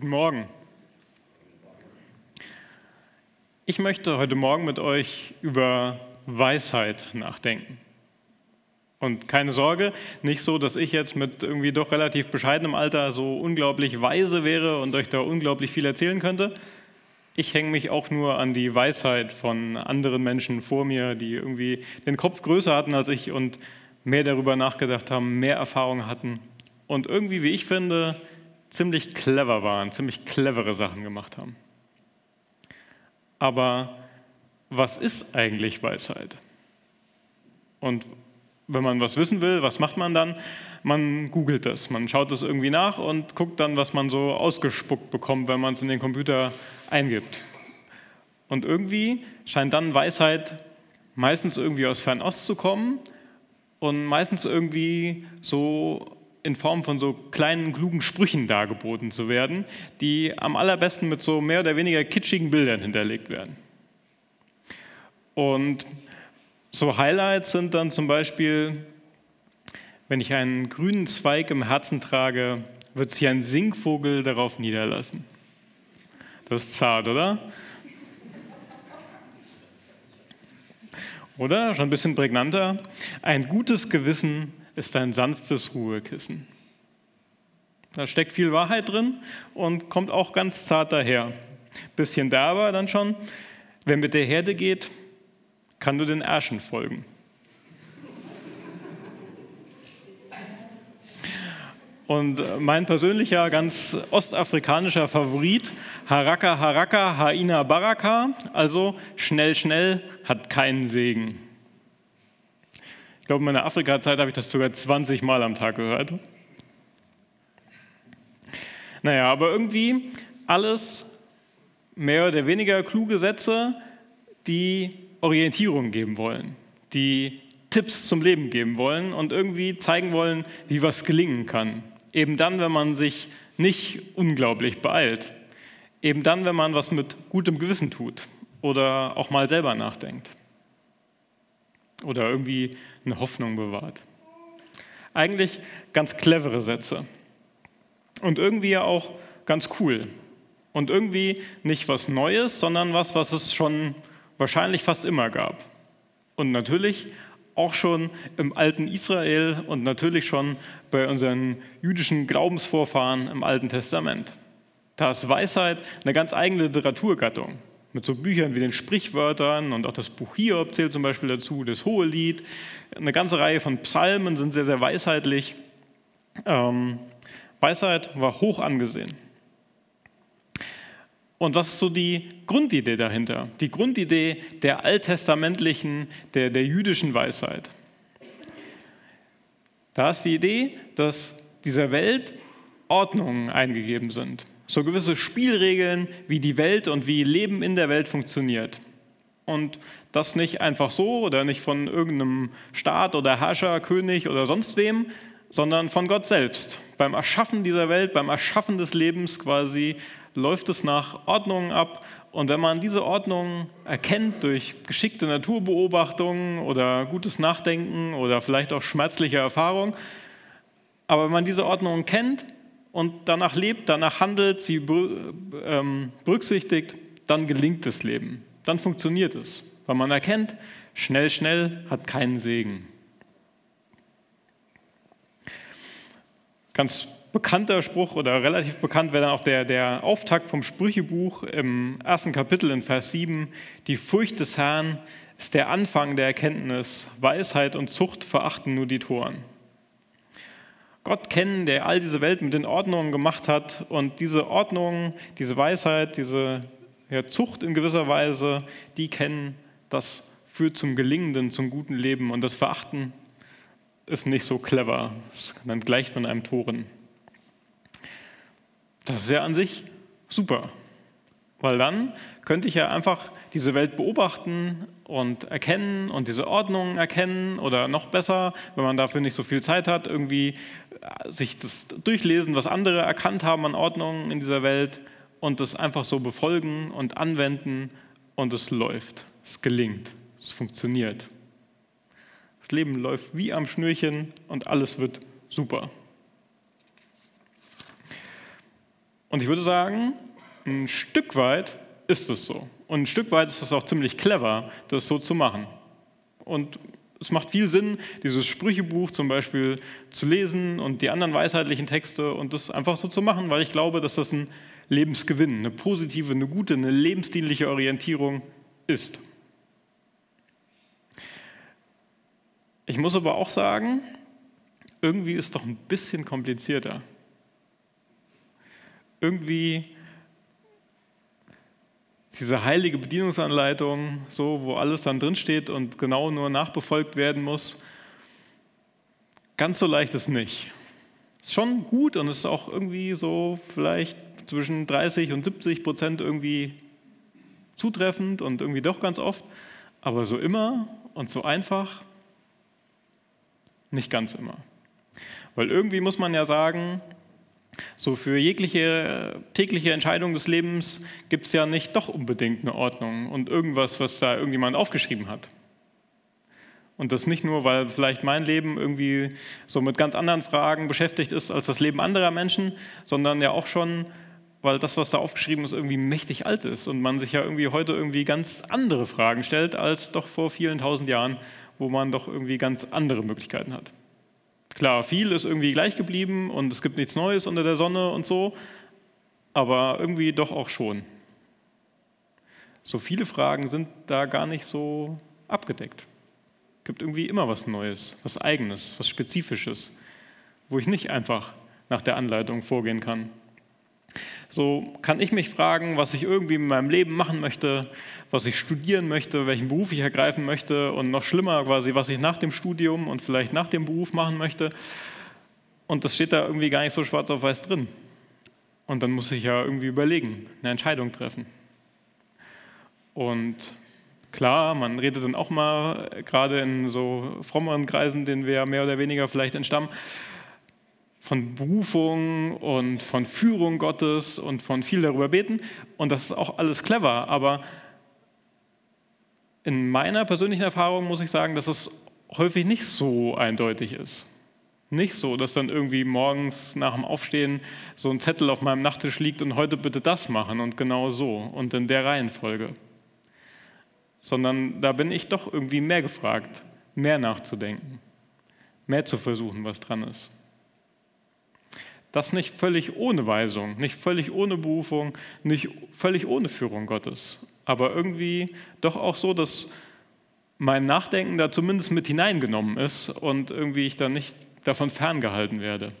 Guten Morgen. Ich möchte heute Morgen mit euch über Weisheit nachdenken. Und keine Sorge, nicht so, dass ich jetzt mit irgendwie doch relativ bescheidenem Alter so unglaublich weise wäre und euch da unglaublich viel erzählen könnte. Ich hänge mich auch nur an die Weisheit von anderen Menschen vor mir, die irgendwie den Kopf größer hatten als ich und mehr darüber nachgedacht haben, mehr Erfahrung hatten und irgendwie, wie ich finde, ziemlich clever waren, ziemlich clevere Sachen gemacht haben. Aber was ist eigentlich Weisheit? Und wenn man was wissen will, was macht man dann? Man googelt das, man schaut es irgendwie nach und guckt dann, was man so ausgespuckt bekommt, wenn man es in den Computer eingibt. Und irgendwie scheint dann Weisheit meistens irgendwie aus Fernost zu kommen und meistens irgendwie so in Form von so kleinen, klugen Sprüchen dargeboten zu werden, die am allerbesten mit so mehr oder weniger kitschigen Bildern hinterlegt werden. Und so Highlights sind dann zum Beispiel, wenn ich einen grünen Zweig im Herzen trage, wird sich ein Singvogel darauf niederlassen. Das ist zart, oder? Oder, schon ein bisschen prägnanter, ein gutes Gewissen ist ein sanftes Ruhekissen. Da steckt viel Wahrheit drin und kommt auch ganz zart daher. Bisschen derber dann schon. Wer mit der Herde geht, kann nur den Ärschen folgen. Und mein persönlicher, ganz ostafrikanischer Favorit, Haraka Haraka Haina Baraka, also schnell, schnell, hat keinen Segen glaube, in meiner Afrika-Zeit habe ich das sogar 20 Mal am Tag gehört. Naja, aber irgendwie alles mehr oder weniger kluge Sätze, die Orientierung geben wollen, die Tipps zum Leben geben wollen und irgendwie zeigen wollen, wie was gelingen kann. Eben dann, wenn man sich nicht unglaublich beeilt. Eben dann, wenn man was mit gutem Gewissen tut oder auch mal selber nachdenkt oder irgendwie eine Hoffnung bewahrt. Eigentlich ganz clevere Sätze und irgendwie ja auch ganz cool und irgendwie nicht was Neues, sondern was, was es schon wahrscheinlich fast immer gab. Und natürlich auch schon im alten Israel und natürlich schon bei unseren jüdischen Glaubensvorfahren im Alten Testament. Da ist Weisheit eine ganz eigene Literaturgattung mit so Büchern wie den Sprichwörtern und auch das Buch Hiob zählt zum Beispiel dazu, das Hohelied. Eine ganze Reihe von Psalmen sind sehr, sehr weisheitlich. Ähm, Weisheit war hoch angesehen. Und was ist so die Grundidee dahinter? Die Grundidee der alttestamentlichen, der, der jüdischen Weisheit. Da ist die Idee, dass dieser Welt Ordnungen eingegeben sind so gewisse Spielregeln, wie die Welt und wie Leben in der Welt funktioniert. Und das nicht einfach so oder nicht von irgendeinem Staat oder Herrscher, König oder sonst wem, sondern von Gott selbst. Beim Erschaffen dieser Welt, beim Erschaffen des Lebens quasi läuft es nach Ordnungen ab. Und wenn man diese Ordnungen erkennt durch geschickte Naturbeobachtungen oder gutes Nachdenken oder vielleicht auch schmerzliche Erfahrung, aber wenn man diese Ordnungen kennt, und danach lebt, danach handelt, sie ähm, berücksichtigt, dann gelingt das Leben. Dann funktioniert es. Weil man erkennt, schnell, schnell hat keinen Segen. Ganz bekannter Spruch oder relativ bekannt wäre dann auch der, der Auftakt vom Sprüchebuch im ersten Kapitel in Vers 7. Die Furcht des Herrn ist der Anfang der Erkenntnis. Weisheit und Zucht verachten nur die Toren. Gott kennen, der all diese Welt mit den Ordnungen gemacht hat und diese Ordnungen, diese Weisheit, diese ja, Zucht in gewisser Weise, die kennen, das führt zum gelingenden, zum guten Leben und das Verachten ist nicht so clever. Dann gleicht man einem Toren. Das ist ja an sich super, weil dann könnte ich ja einfach diese Welt beobachten und erkennen und diese Ordnung erkennen oder noch besser, wenn man dafür nicht so viel Zeit hat, irgendwie sich das durchlesen, was andere erkannt haben an Ordnungen in dieser Welt und das einfach so befolgen und anwenden und es läuft, es gelingt, es funktioniert. Das Leben läuft wie am Schnürchen und alles wird super. Und ich würde sagen, ein Stück weit ist es so. Und ein Stück weit ist es auch ziemlich clever, das so zu machen. Und es macht viel Sinn, dieses Sprüchebuch zum Beispiel zu lesen und die anderen weisheitlichen Texte und das einfach so zu machen, weil ich glaube, dass das ein Lebensgewinn, eine positive, eine gute, eine lebensdienliche Orientierung ist. Ich muss aber auch sagen, irgendwie ist es doch ein bisschen komplizierter. Irgendwie diese heilige Bedienungsanleitung, so wo alles dann drinsteht und genau nur nachbefolgt werden muss, ganz so leicht ist nicht. Ist schon gut und ist auch irgendwie so vielleicht zwischen 30 und 70 Prozent irgendwie zutreffend und irgendwie doch ganz oft, aber so immer und so einfach nicht ganz immer. Weil irgendwie muss man ja sagen, so für jegliche tägliche Entscheidung des Lebens gibt es ja nicht doch unbedingt eine Ordnung und irgendwas, was da irgendjemand aufgeschrieben hat. Und das nicht nur, weil vielleicht mein Leben irgendwie so mit ganz anderen Fragen beschäftigt ist als das Leben anderer Menschen, sondern ja auch schon, weil das, was da aufgeschrieben ist, irgendwie mächtig alt ist und man sich ja irgendwie heute irgendwie ganz andere Fragen stellt als doch vor vielen tausend Jahren, wo man doch irgendwie ganz andere Möglichkeiten hat. Klar, viel ist irgendwie gleich geblieben und es gibt nichts Neues unter der Sonne und so, aber irgendwie doch auch schon. So viele Fragen sind da gar nicht so abgedeckt. Es gibt irgendwie immer was Neues, was Eigenes, was Spezifisches, wo ich nicht einfach nach der Anleitung vorgehen kann. So kann ich mich fragen, was ich irgendwie in meinem Leben machen möchte, was ich studieren möchte, welchen Beruf ich ergreifen möchte und noch schlimmer quasi, was ich nach dem Studium und vielleicht nach dem Beruf machen möchte. Und das steht da irgendwie gar nicht so schwarz auf weiß drin. Und dann muss ich ja irgendwie überlegen, eine Entscheidung treffen. Und klar, man redet dann auch mal, gerade in so frommeren Kreisen, denen wir mehr oder weniger vielleicht entstammen, von Berufung und von Führung Gottes und von viel darüber beten. Und das ist auch alles clever, aber in meiner persönlichen Erfahrung muss ich sagen, dass es häufig nicht so eindeutig ist. Nicht so, dass dann irgendwie morgens nach dem Aufstehen so ein Zettel auf meinem Nachttisch liegt und heute bitte das machen und genau so und in der Reihenfolge. Sondern da bin ich doch irgendwie mehr gefragt, mehr nachzudenken, mehr zu versuchen, was dran ist. Das nicht völlig ohne Weisung, nicht völlig ohne Berufung, nicht völlig ohne Führung Gottes, aber irgendwie doch auch so, dass mein Nachdenken da zumindest mit hineingenommen ist und irgendwie ich da nicht davon ferngehalten werde,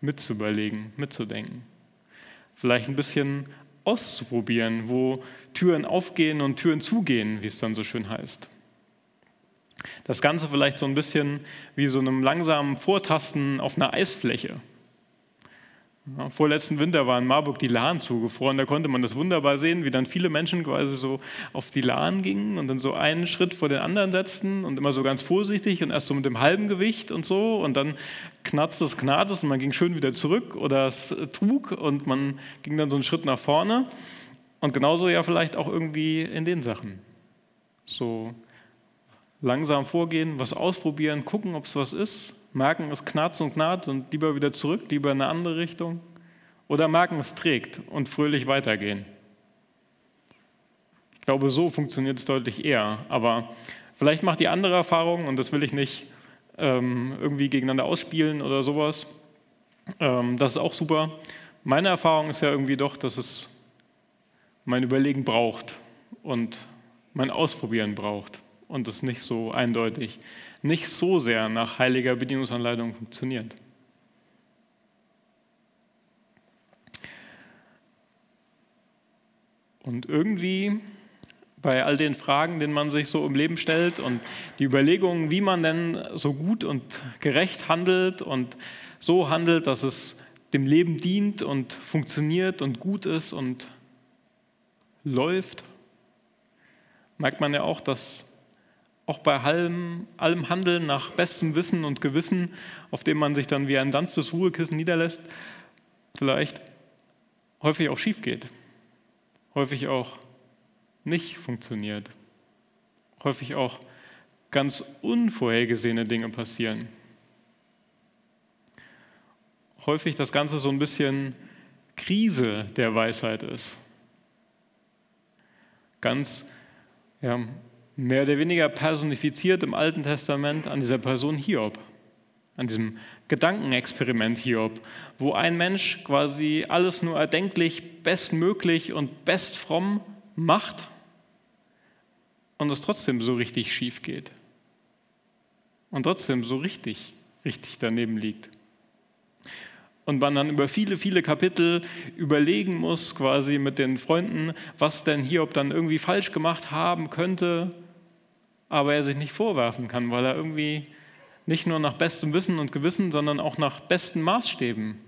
mitzuüberlegen, mitzudenken. Vielleicht ein bisschen auszuprobieren, wo Türen aufgehen und Türen zugehen, wie es dann so schön heißt. Das Ganze vielleicht so ein bisschen wie so einem langsamen Vortasten auf einer Eisfläche. Ja, vorletzten Winter war in Marburg die Lahn zugefroren. Da konnte man das wunderbar sehen, wie dann viele Menschen quasi so auf die Lahn gingen und dann so einen Schritt vor den anderen setzten und immer so ganz vorsichtig und erst so mit dem halben Gewicht und so. Und dann knarzt es, knarrt es und man ging schön wieder zurück oder es trug und man ging dann so einen Schritt nach vorne. Und genauso ja vielleicht auch irgendwie in den Sachen. So langsam vorgehen, was ausprobieren, gucken, ob es was ist merken, es knarzt und knarrt und lieber wieder zurück, lieber in eine andere Richtung. Oder merken, es trägt und fröhlich weitergehen. Ich glaube, so funktioniert es deutlich eher. Aber vielleicht macht die andere Erfahrung, und das will ich nicht ähm, irgendwie gegeneinander ausspielen oder sowas. Ähm, das ist auch super. Meine Erfahrung ist ja irgendwie doch, dass es mein Überlegen braucht und mein Ausprobieren braucht und es nicht so eindeutig, nicht so sehr nach heiliger Bedienungsanleitung funktioniert. Und irgendwie bei all den Fragen, denen man sich so im Leben stellt und die Überlegungen, wie man denn so gut und gerecht handelt und so handelt, dass es dem Leben dient und funktioniert und gut ist und läuft, merkt man ja auch, dass auch bei allem, allem Handeln nach bestem Wissen und Gewissen, auf dem man sich dann wie ein sanftes Ruhekissen niederlässt, vielleicht häufig auch schief geht, häufig auch nicht funktioniert, häufig auch ganz unvorhergesehene Dinge passieren. Häufig das Ganze so ein bisschen Krise der Weisheit ist. Ganz ja, mehr oder weniger personifiziert im Alten Testament an dieser Person Hiob, an diesem Gedankenexperiment Hiob, wo ein Mensch quasi alles nur erdenklich, bestmöglich und bestfromm macht und es trotzdem so richtig schief geht und trotzdem so richtig, richtig daneben liegt. Und man dann über viele, viele Kapitel überlegen muss, quasi mit den Freunden, was denn Hiob dann irgendwie falsch gemacht haben könnte, aber er sich nicht vorwerfen kann, weil er irgendwie nicht nur nach bestem Wissen und Gewissen, sondern auch nach besten Maßstäben,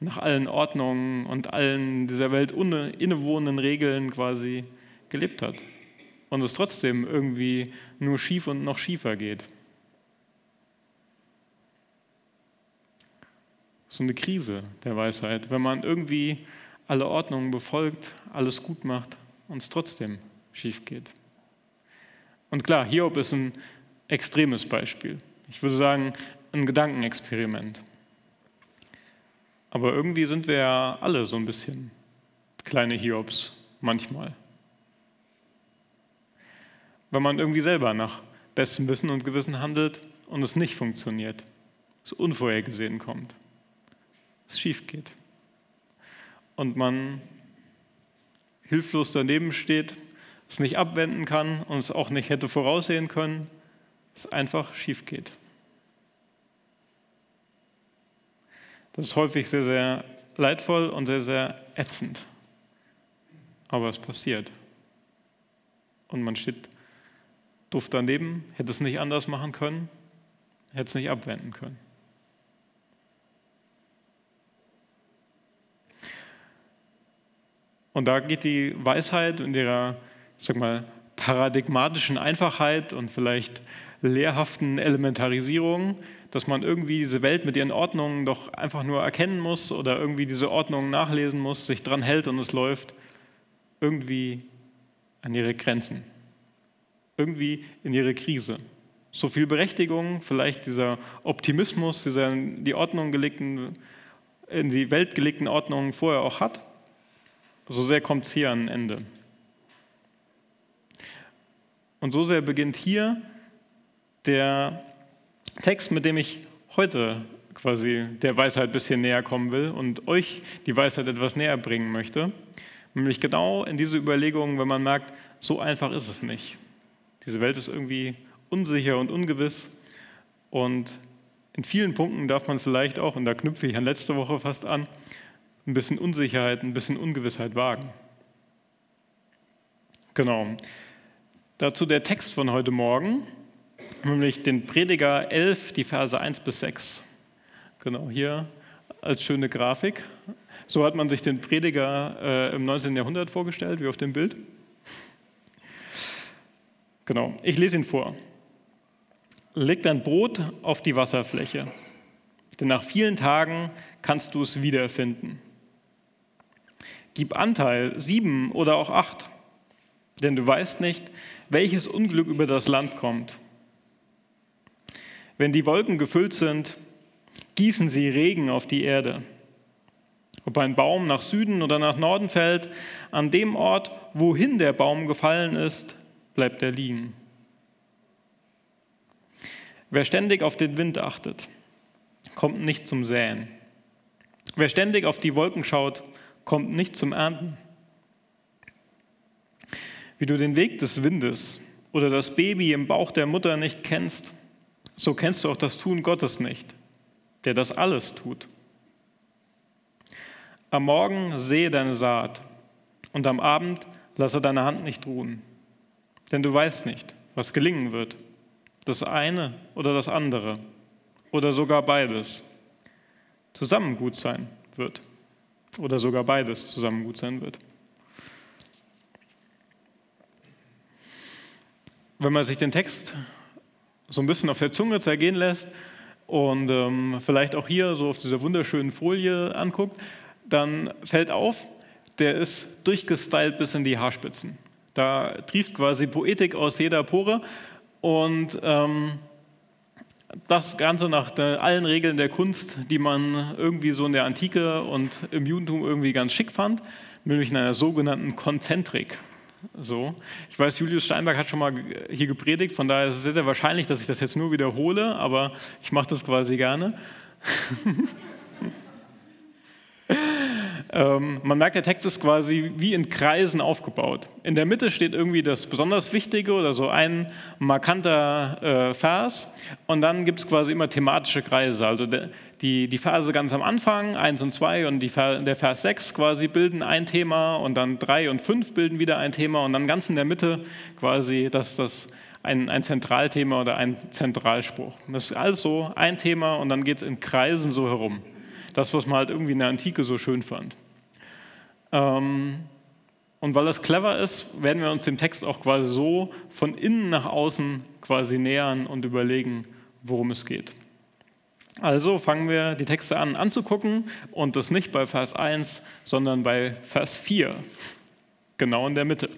nach allen Ordnungen und allen dieser Welt innewohnenden Regeln quasi gelebt hat. Und es trotzdem irgendwie nur schief und noch schiefer geht. So eine Krise der Weisheit, wenn man irgendwie alle Ordnungen befolgt, alles gut macht und es trotzdem schief geht. Und klar, Hiob ist ein extremes Beispiel. Ich würde sagen, ein Gedankenexperiment. Aber irgendwie sind wir ja alle so ein bisschen kleine Hiobs manchmal. Wenn man irgendwie selber nach bestem Wissen und Gewissen handelt und es nicht funktioniert, es unvorhergesehen kommt, es schief geht und man hilflos daneben steht, es nicht abwenden kann und es auch nicht hätte voraussehen können, es einfach schief geht. Das ist häufig sehr, sehr leidvoll und sehr, sehr ätzend. Aber es passiert. Und man steht doof daneben, hätte es nicht anders machen können, hätte es nicht abwenden können. Und da geht die Weisheit in ihrer, sag mal, paradigmatischen Einfachheit und vielleicht lehrhaften Elementarisierung, dass man irgendwie diese Welt mit ihren Ordnungen doch einfach nur erkennen muss oder irgendwie diese Ordnungen nachlesen muss, sich dran hält und es läuft, irgendwie an ihre Grenzen, irgendwie in ihre Krise. So viel Berechtigung, vielleicht dieser Optimismus, dieser in die Ordnung gelegten, in die Welt gelegten Ordnungen vorher auch hat, so sehr kommt es hier an ein Ende. Und so sehr beginnt hier der Text, mit dem ich heute quasi der Weisheit ein bisschen näher kommen will und euch die Weisheit etwas näher bringen möchte. Nämlich genau in diese Überlegungen, wenn man merkt, so einfach ist es nicht. Diese Welt ist irgendwie unsicher und ungewiss und in vielen Punkten darf man vielleicht auch, und da knüpfe ich an letzte Woche fast an, ein bisschen Unsicherheit, ein bisschen Ungewissheit wagen. Genau. Dazu der Text von heute Morgen nämlich den Prediger 11, die Verse 1 bis 6. Genau, hier als schöne Grafik. So hat man sich den Prediger äh, im 19. Jahrhundert vorgestellt, wie auf dem Bild. Genau, ich lese ihn vor. Leg dein Brot auf die Wasserfläche, denn nach vielen Tagen kannst du es wiederfinden. Gib Anteil, sieben oder auch acht, denn du weißt nicht, welches Unglück über das Land kommt. Wenn die Wolken gefüllt sind, gießen sie Regen auf die Erde. Ob ein Baum nach Süden oder nach Norden fällt, an dem Ort, wohin der Baum gefallen ist, bleibt er liegen. Wer ständig auf den Wind achtet, kommt nicht zum Säen. Wer ständig auf die Wolken schaut, kommt nicht zum Ernten. Wie du den Weg des Windes oder das Baby im Bauch der Mutter nicht kennst, so kennst du auch das Tun Gottes nicht, der das alles tut. Am Morgen sehe deine Saat und am Abend lasse deine Hand nicht ruhen, denn du weißt nicht, was gelingen wird, das eine oder das andere oder sogar beides zusammen gut sein wird oder sogar beides zusammen gut sein wird. Wenn man sich den Text so ein bisschen auf der Zunge zergehen lässt und ähm, vielleicht auch hier so auf dieser wunderschönen Folie anguckt, dann fällt auf, der ist durchgestylt bis in die Haarspitzen. Da trieft quasi Poetik aus jeder Pore und ähm, das Ganze nach der, allen Regeln der Kunst, die man irgendwie so in der Antike und im Judentum irgendwie ganz schick fand, nämlich in einer sogenannten Konzentrik. So. Ich weiß, Julius Steinberg hat schon mal hier gepredigt, von daher ist es sehr, sehr wahrscheinlich, dass ich das jetzt nur wiederhole, aber ich mache das quasi gerne. Ähm, man merkt, der Text ist quasi wie in Kreisen aufgebaut. In der Mitte steht irgendwie das besonders Wichtige oder so ein markanter äh, Vers und dann gibt es quasi immer thematische Kreise. Also de, die, die Verse ganz am Anfang, 1 und 2 und die, der Vers 6 quasi bilden ein Thema und dann 3 und 5 bilden wieder ein Thema und dann ganz in der Mitte quasi das, das ein, ein Zentralthema oder ein Zentralspruch. Das ist also ein Thema und dann geht es in Kreisen so herum. Das, was man halt irgendwie in der Antike so schön fand. Ähm, und weil das clever ist, werden wir uns dem Text auch quasi so von innen nach außen quasi nähern und überlegen, worum es geht. Also fangen wir die Texte an anzugucken und das nicht bei Vers 1, sondern bei Vers 4, genau in der Mitte.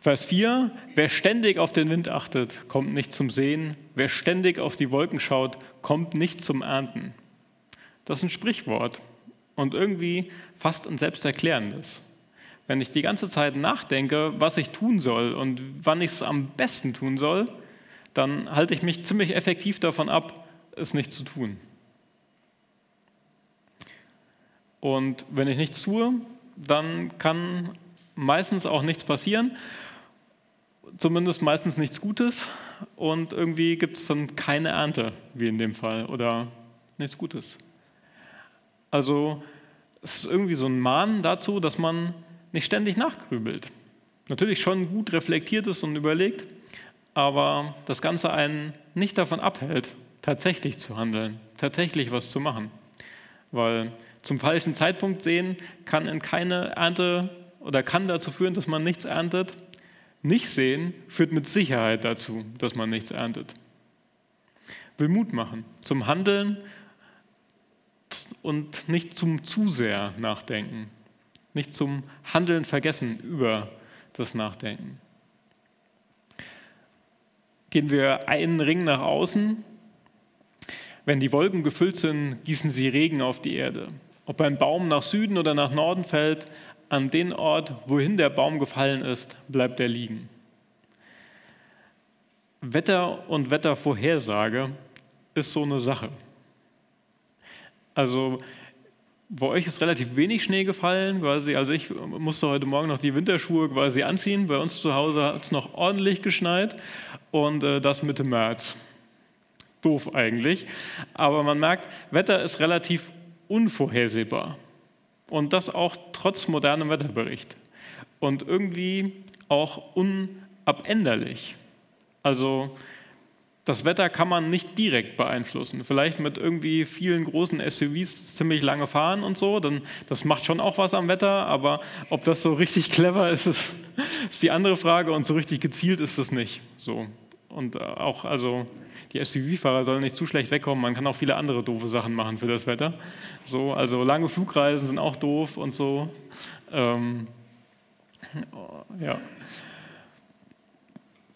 Vers 4, wer ständig auf den Wind achtet, kommt nicht zum Sehen, wer ständig auf die Wolken schaut, kommt nicht zum Ernten. Das ist ein Sprichwort und irgendwie fast ein selbsterklärendes. Wenn ich die ganze Zeit nachdenke, was ich tun soll und wann ich es am besten tun soll, dann halte ich mich ziemlich effektiv davon ab, es nicht zu tun. Und wenn ich nichts tue, dann kann meistens auch nichts passieren, zumindest meistens nichts Gutes und irgendwie gibt es dann keine Ernte, wie in dem Fall, oder nichts Gutes. Also es ist irgendwie so ein Mahnen dazu, dass man nicht ständig nachgrübelt. Natürlich schon gut reflektiert ist und überlegt, aber das Ganze einen nicht davon abhält, tatsächlich zu handeln, tatsächlich was zu machen. Weil zum falschen Zeitpunkt sehen kann in keine Ernte oder kann dazu führen, dass man nichts erntet. Nicht sehen führt mit Sicherheit dazu, dass man nichts erntet. Will Mut machen zum Handeln und nicht zum zu sehr Nachdenken, nicht zum Handeln vergessen über das Nachdenken. Gehen wir einen Ring nach außen. Wenn die Wolken gefüllt sind, gießen sie Regen auf die Erde. Ob ein Baum nach Süden oder nach Norden fällt, an den Ort, wohin der Baum gefallen ist, bleibt er liegen. Wetter und Wettervorhersage ist so eine Sache. Also bei euch ist relativ wenig Schnee gefallen, quasi. Also ich musste heute Morgen noch die Winterschuhe quasi anziehen. Bei uns zu Hause hat es noch ordentlich geschneit und äh, das Mitte März. Doof eigentlich. Aber man merkt, Wetter ist relativ unvorhersehbar. Und das auch trotz modernem Wetterbericht. Und irgendwie auch unabänderlich. Also das Wetter kann man nicht direkt beeinflussen. Vielleicht mit irgendwie vielen großen SUVs ziemlich lange fahren und so, dann das macht schon auch was am Wetter, aber ob das so richtig clever ist, ist, ist die andere Frage und so richtig gezielt ist es nicht. So. Und äh, auch, also die SUV-Fahrer sollen nicht zu schlecht wegkommen, man kann auch viele andere doofe Sachen machen für das Wetter. So, also lange Flugreisen sind auch doof und so. Ähm, ja.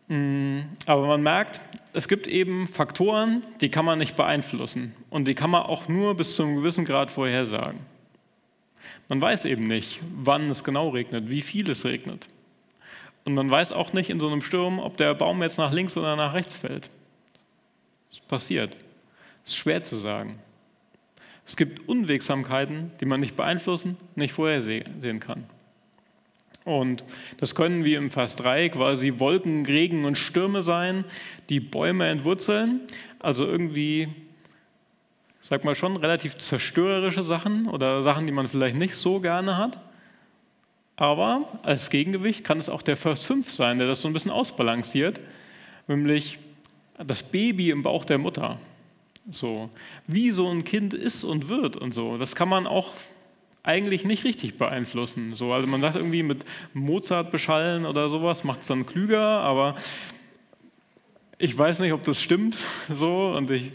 Mm, aber man merkt, es gibt eben Faktoren, die kann man nicht beeinflussen und die kann man auch nur bis zu einem gewissen Grad vorhersagen. Man weiß eben nicht, wann es genau regnet, wie viel es regnet. Und man weiß auch nicht in so einem Sturm, ob der Baum jetzt nach links oder nach rechts fällt. Das passiert. Das ist schwer zu sagen. Es gibt Unwegsamkeiten, die man nicht beeinflussen, nicht vorhersehen kann. Und das können wie im Vers 3 quasi Wolken, Regen und Stürme sein, die Bäume entwurzeln. Also irgendwie, sag mal schon, relativ zerstörerische Sachen oder Sachen, die man vielleicht nicht so gerne hat. Aber als Gegengewicht kann es auch der Vers 5 sein, der das so ein bisschen ausbalanciert, nämlich das Baby im Bauch der Mutter. So, wie so ein Kind ist und wird und so. Das kann man auch eigentlich nicht richtig beeinflussen. So, also man sagt irgendwie mit Mozart beschallen oder sowas, macht es dann klüger, aber ich weiß nicht, ob das stimmt so und ich,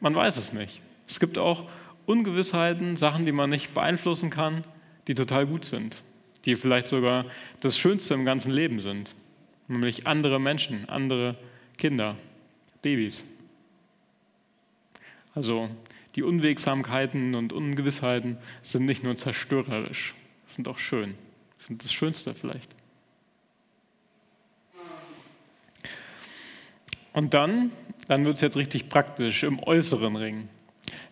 man weiß es nicht. Es gibt auch Ungewissheiten, Sachen, die man nicht beeinflussen kann, die total gut sind, die vielleicht sogar das Schönste im ganzen Leben sind, nämlich andere Menschen, andere Kinder, Babys. Also die Unwegsamkeiten und Ungewissheiten sind nicht nur zerstörerisch, sind auch schön, sind das Schönste vielleicht. Und dann, dann wird es jetzt richtig praktisch im äußeren Ring.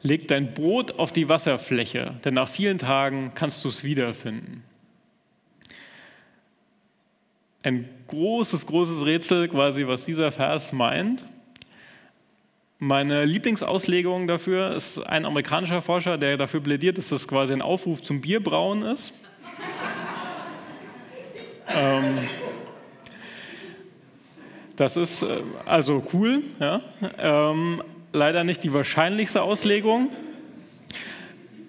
Leg dein Brot auf die Wasserfläche, denn nach vielen Tagen kannst du es wiederfinden. Ein großes, großes Rätsel quasi, was dieser Vers meint. Meine Lieblingsauslegung dafür ist ein amerikanischer Forscher, der dafür plädiert, dass das quasi ein Aufruf zum Bierbrauen ist. ähm, das ist äh, also cool. Ja? Ähm, leider nicht die wahrscheinlichste Auslegung,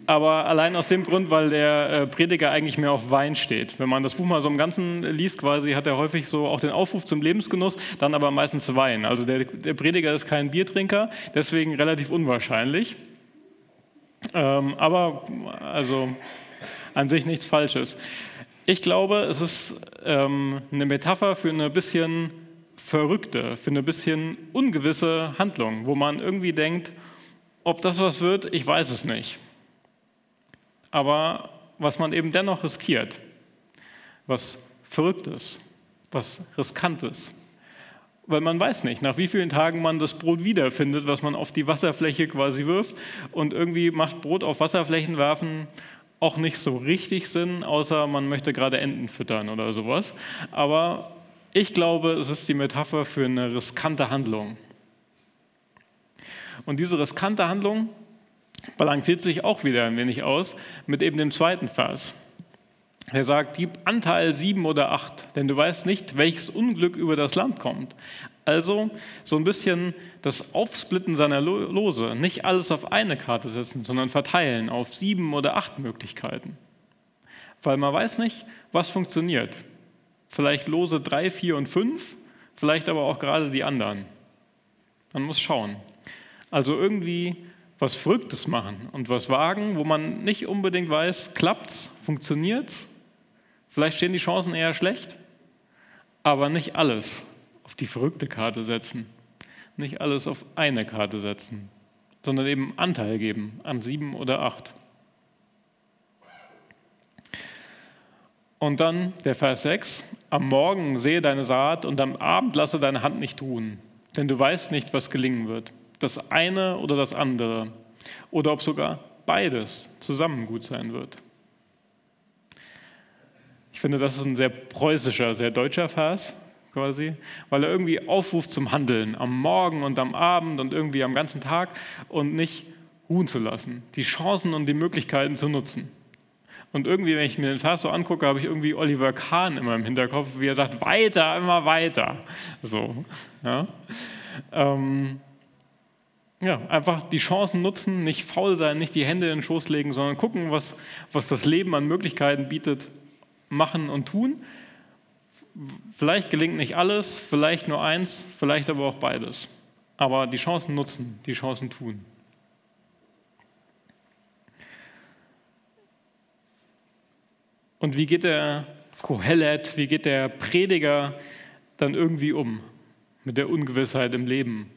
aber allein aus dem Grund, weil der äh, Prediger eigentlich mehr auf Wein steht. Wenn man das Buch mal so im Ganzen liest, quasi hat er häufig so auch den Aufruf zum Lebensgenuss, dann aber meistens Wein. Also der, der Prediger ist kein Biertrinker, deswegen relativ unwahrscheinlich. Ähm, aber also an sich nichts Falsches. Ich glaube, es ist ähm, eine Metapher für eine bisschen verrückte, für eine bisschen ungewisse Handlung, wo man irgendwie denkt, ob das was wird, ich weiß es nicht. Aber was man eben dennoch riskiert, was Verrücktes, was Riskantes. Weil man weiß nicht, nach wie vielen Tagen man das Brot wiederfindet, was man auf die Wasserfläche quasi wirft. Und irgendwie macht Brot auf Wasserflächen werfen auch nicht so richtig Sinn, außer man möchte gerade Enten füttern oder sowas. Aber ich glaube, es ist die Metapher für eine riskante Handlung. Und diese riskante Handlung balanciert sich auch wieder ein wenig aus mit eben dem zweiten Vers. Er sagt, gib Anteil sieben oder acht, denn du weißt nicht, welches Unglück über das Land kommt. Also so ein bisschen das Aufsplitten seiner Lose, nicht alles auf eine Karte setzen, sondern verteilen auf sieben oder acht Möglichkeiten. Weil man weiß nicht, was funktioniert vielleicht Lose 3, 4 und 5, vielleicht aber auch gerade die anderen. Man muss schauen. Also irgendwie was Verrücktes machen und was wagen, wo man nicht unbedingt weiß, klappt's, funktioniert's. Vielleicht stehen die Chancen eher schlecht, aber nicht alles auf die verrückte Karte setzen, nicht alles auf eine Karte setzen, sondern eben Anteil geben an sieben oder acht. Und dann der Vers 6, am Morgen sehe deine Saat und am Abend lasse deine Hand nicht ruhen, denn du weißt nicht, was gelingen wird, das eine oder das andere, oder ob sogar beides zusammen gut sein wird. Ich finde, das ist ein sehr preußischer, sehr deutscher Vers quasi, weil er irgendwie aufruft zum Handeln am Morgen und am Abend und irgendwie am ganzen Tag und nicht ruhen zu lassen, die Chancen und die Möglichkeiten zu nutzen. Und irgendwie, wenn ich mir den Vers so angucke, habe ich irgendwie Oliver Kahn immer im Hinterkopf, wie er sagt, weiter, immer weiter. So, ja. Ähm, ja, einfach die Chancen nutzen, nicht faul sein, nicht die Hände in den Schoß legen, sondern gucken, was, was das Leben an Möglichkeiten bietet, machen und tun. Vielleicht gelingt nicht alles, vielleicht nur eins, vielleicht aber auch beides. Aber die Chancen nutzen, die Chancen tun. Und wie geht der Kohelet, wie geht der Prediger dann irgendwie um mit der Ungewissheit im Leben,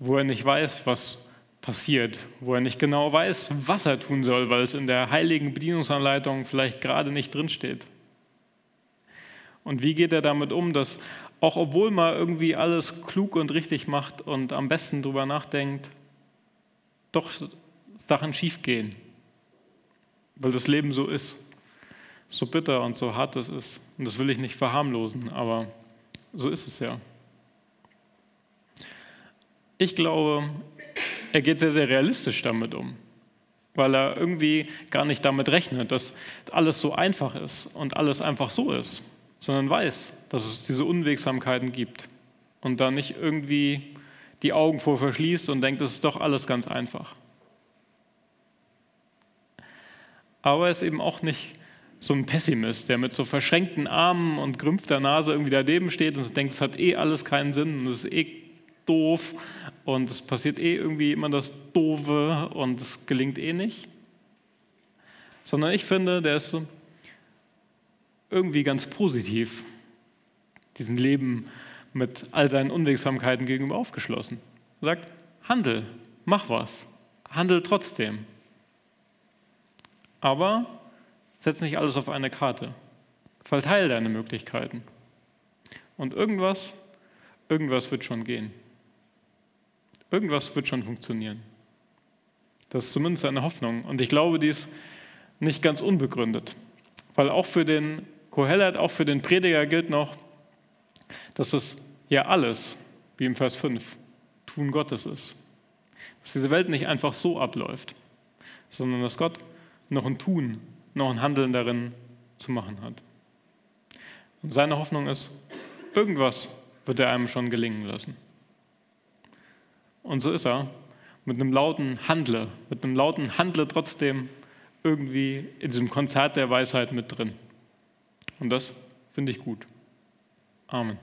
wo er nicht weiß, was passiert, wo er nicht genau weiß, was er tun soll, weil es in der heiligen Bedienungsanleitung vielleicht gerade nicht drinsteht. Und wie geht er damit um, dass auch obwohl man irgendwie alles klug und richtig macht und am besten drüber nachdenkt, doch Sachen schiefgehen, weil das Leben so ist so bitter und so hart es ist. Und das will ich nicht verharmlosen, aber so ist es ja. Ich glaube, er geht sehr, sehr realistisch damit um, weil er irgendwie gar nicht damit rechnet, dass alles so einfach ist und alles einfach so ist, sondern weiß, dass es diese Unwegsamkeiten gibt und da nicht irgendwie die Augen vor verschließt und denkt, es ist doch alles ganz einfach. Aber er ist eben auch nicht so ein Pessimist, der mit so verschränkten Armen und gerümpfter Nase irgendwie daneben steht und denkt, es hat eh alles keinen Sinn und es ist eh doof und es passiert eh irgendwie immer das Doofe und es gelingt eh nicht. Sondern ich finde, der ist so irgendwie ganz positiv, diesen Leben mit all seinen Unwegsamkeiten gegenüber aufgeschlossen. Er sagt, handel, mach was, handel trotzdem. Aber setz nicht alles auf eine Karte. Verteil deine Möglichkeiten. Und irgendwas, irgendwas wird schon gehen. Irgendwas wird schon funktionieren. Das ist zumindest eine Hoffnung. Und ich glaube, die ist nicht ganz unbegründet. Weil auch für den Kohelet, auch für den Prediger gilt noch, dass es ja alles, wie im Vers 5, Tun Gottes ist. Dass diese Welt nicht einfach so abläuft, sondern dass Gott noch ein Tun, noch ein Handeln darin zu machen hat. Und seine Hoffnung ist, irgendwas wird er einem schon gelingen lassen. Und so ist er mit einem lauten Handle, mit einem lauten Handle trotzdem irgendwie in diesem Konzert der Weisheit mit drin. Und das finde ich gut. Amen.